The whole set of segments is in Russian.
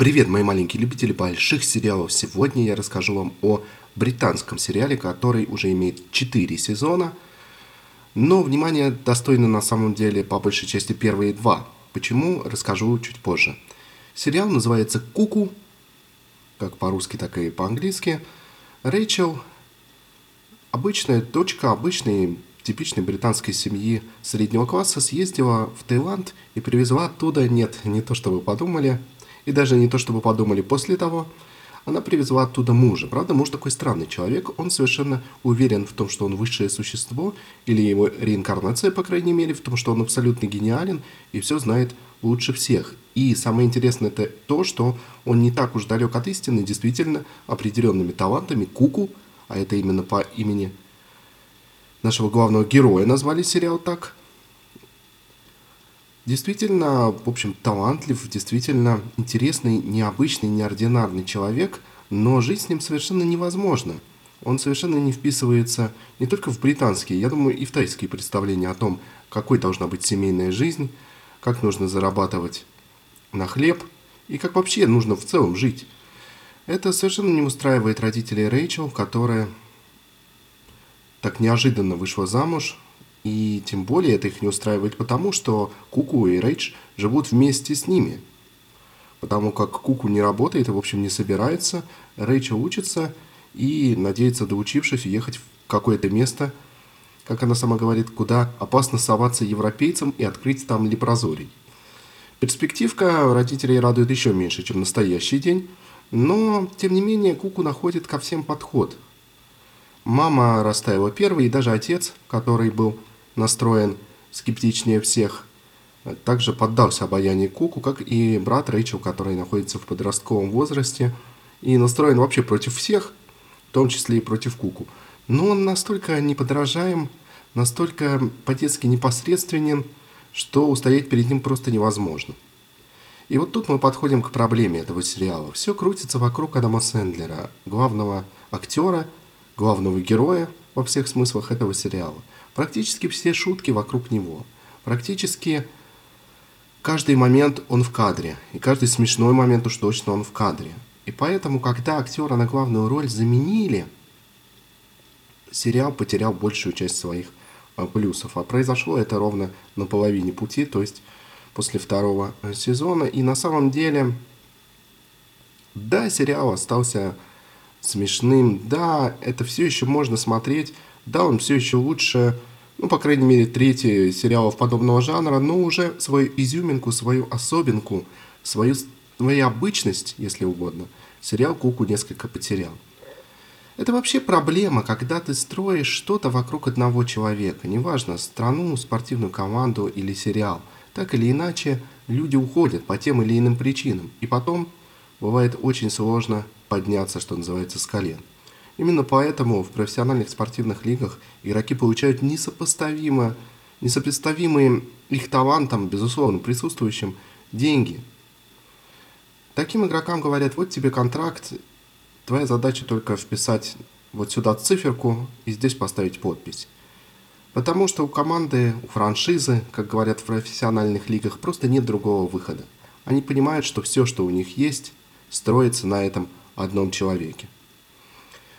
Привет, мои маленькие любители больших сериалов. Сегодня я расскажу вам о британском сериале, который уже имеет 4 сезона. Но, внимание, достойны на самом деле по большей части первые два. Почему, расскажу чуть позже. Сериал называется «Куку», как по-русски, так и по-английски. Рэйчел – обычная дочка обычной типичной британской семьи среднего класса съездила в Таиланд и привезла оттуда, нет, не то, что вы подумали – и даже не то, чтобы подумали после того, она привезла оттуда мужа. Правда, муж такой странный человек, он совершенно уверен в том, что он высшее существо, или его реинкарнация, по крайней мере, в том, что он абсолютно гениален и все знает лучше всех. И самое интересное это то, что он не так уж далек от истины, действительно, определенными талантами, Куку, а это именно по имени нашего главного героя назвали сериал так, Действительно, в общем, талантлив, действительно интересный, необычный, неординарный человек, но жить с ним совершенно невозможно. Он совершенно не вписывается не только в британские, я думаю, и в тайские представления о том, какой должна быть семейная жизнь, как нужно зарабатывать на хлеб и как вообще нужно в целом жить. Это совершенно не устраивает родителей Рэйчел, которая так неожиданно вышла замуж, и тем более это их не устраивает потому, что Куку и Рейдж живут вместе с ними. Потому как Куку не работает и, в общем, не собирается, Рэйчел учится и надеется, доучившись, уехать в какое-то место, как она сама говорит, куда опасно соваться европейцам и открыть там лепрозорий. Перспективка родителей радует еще меньше, чем настоящий день, но, тем не менее, Куку находит ко всем подход. Мама растаяла первой, и даже отец, который был настроен скептичнее всех, также поддался обаянию Куку, как и брат Рэйчел, который находится в подростковом возрасте и настроен вообще против всех, в том числе и против Куку. Но он настолько неподражаем, настолько по-детски непосредственен, что устоять перед ним просто невозможно. И вот тут мы подходим к проблеме этого сериала. Все крутится вокруг Адама Сэндлера, главного актера, главного героя во всех смыслах этого сериала. Практически все шутки вокруг него. Практически каждый момент он в кадре. И каждый смешной момент уж точно он в кадре. И поэтому, когда актера на главную роль заменили, сериал потерял большую часть своих а, плюсов. А произошло это ровно на половине пути, то есть после второго э, сезона. И на самом деле, да, сериал остался смешным, да, это все еще можно смотреть, да, он все еще лучше, ну, по крайней мере, третий сериалов подобного жанра, но уже свою изюминку, свою особенку, свою, свою обычность, если угодно, сериал Куку несколько потерял. Это вообще проблема, когда ты строишь что-то вокруг одного человека, неважно, страну, спортивную команду или сериал. Так или иначе, люди уходят по тем или иным причинам, и потом бывает очень сложно подняться, что называется, с колен. Именно поэтому в профессиональных спортивных лигах игроки получают несопоставимо, несопоставимые их талантам, безусловно, присутствующим, деньги. Таким игрокам говорят, вот тебе контракт, твоя задача только вписать вот сюда циферку и здесь поставить подпись. Потому что у команды, у франшизы, как говорят в профессиональных лигах, просто нет другого выхода. Они понимают, что все, что у них есть, строится на этом одном человеке.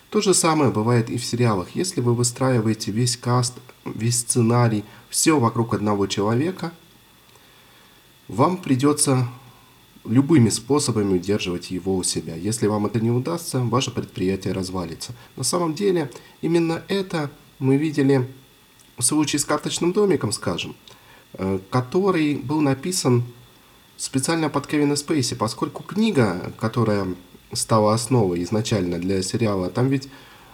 То же самое бывает и в сериалах. Если вы выстраиваете весь каст, весь сценарий, все вокруг одного человека, вам придется любыми способами удерживать его у себя. Если вам это не удастся, ваше предприятие развалится. На самом деле, именно это мы видели в случае с карточным домиком, скажем, э, который был написан специально под Кевина Спейси, поскольку книга, которая стала основой изначально для сериала. Там ведь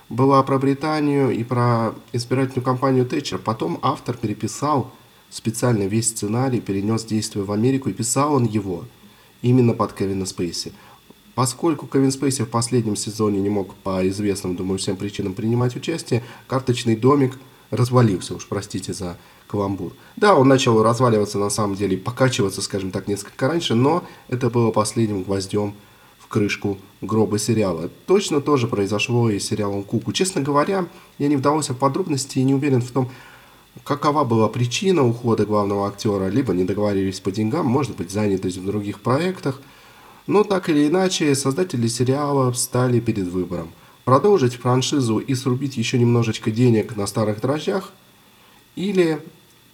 была про Британию и про избирательную кампанию Тэтчер. Потом автор переписал специально весь сценарий, перенес действие в Америку и писал он его именно под Кевина Спейси. Поскольку Кевин Спейси в последнем сезоне не мог по известным, думаю, всем причинам принимать участие, карточный домик развалился, уж простите за каламбур. Да, он начал разваливаться на самом деле, покачиваться, скажем так, несколько раньше, но это было последним гвоздем крышку гроба сериала. Точно тоже произошло и с сериалом Куку. Честно говоря, я не вдавался в подробности и не уверен в том, какова была причина ухода главного актера. Либо не договорились по деньгам, может быть, занятость в других проектах. Но так или иначе, создатели сериала встали перед выбором. Продолжить франшизу и срубить еще немножечко денег на старых дрожжах или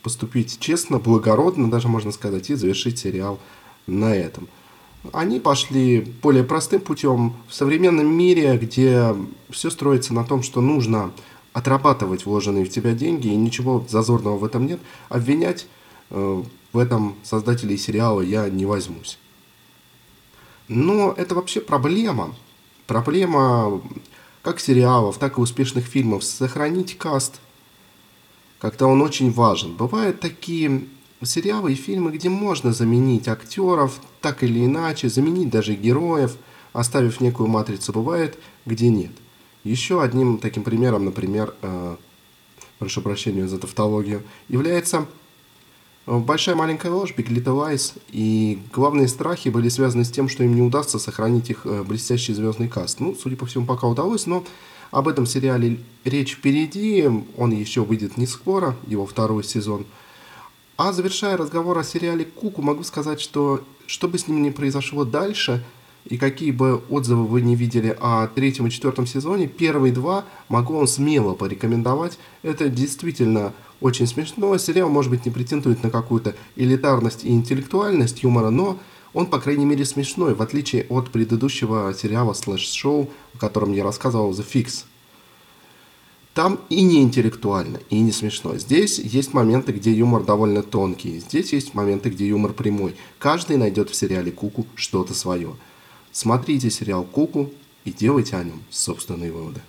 поступить честно, благородно, даже можно сказать, и завершить сериал на этом. Они пошли более простым путем. В современном мире, где все строится на том, что нужно отрабатывать вложенные в тебя деньги, и ничего зазорного в этом нет, обвинять э, в этом создателей сериала я не возьмусь. Но это вообще проблема. Проблема как сериалов, так и успешных фильмов. Сохранить каст. Как-то он очень важен. Бывают такие сериалы и фильмы, где можно заменить актеров так или иначе, заменить даже героев, оставив некую матрицу. Бывает, где нет. Еще одним таким примером, например, э, прошу прощения за тавтологию, является большая маленькая ложь, Lies, и главные страхи были связаны с тем, что им не удастся сохранить их э, блестящий звездный каст. Ну, судя по всему, пока удалось, но об этом сериале речь впереди, он еще выйдет не скоро, его второй сезон. А завершая разговор о сериале Куку, могу сказать, что что бы с ним ни произошло дальше, и какие бы отзывы вы не видели о третьем и четвертом сезоне, первые два могу вам смело порекомендовать. Это действительно очень смешно. Сериал, может быть, не претендует на какую-то элитарность и интеллектуальность юмора, но он, по крайней мере, смешной, в отличие от предыдущего сериала слэш-шоу, о котором я рассказывал, The Fix. Там и не интеллектуально, и не смешно. Здесь есть моменты, где юмор довольно тонкий. Здесь есть моменты, где юмор прямой. Каждый найдет в сериале Куку что-то свое. Смотрите сериал Куку и делайте о нем собственные выводы.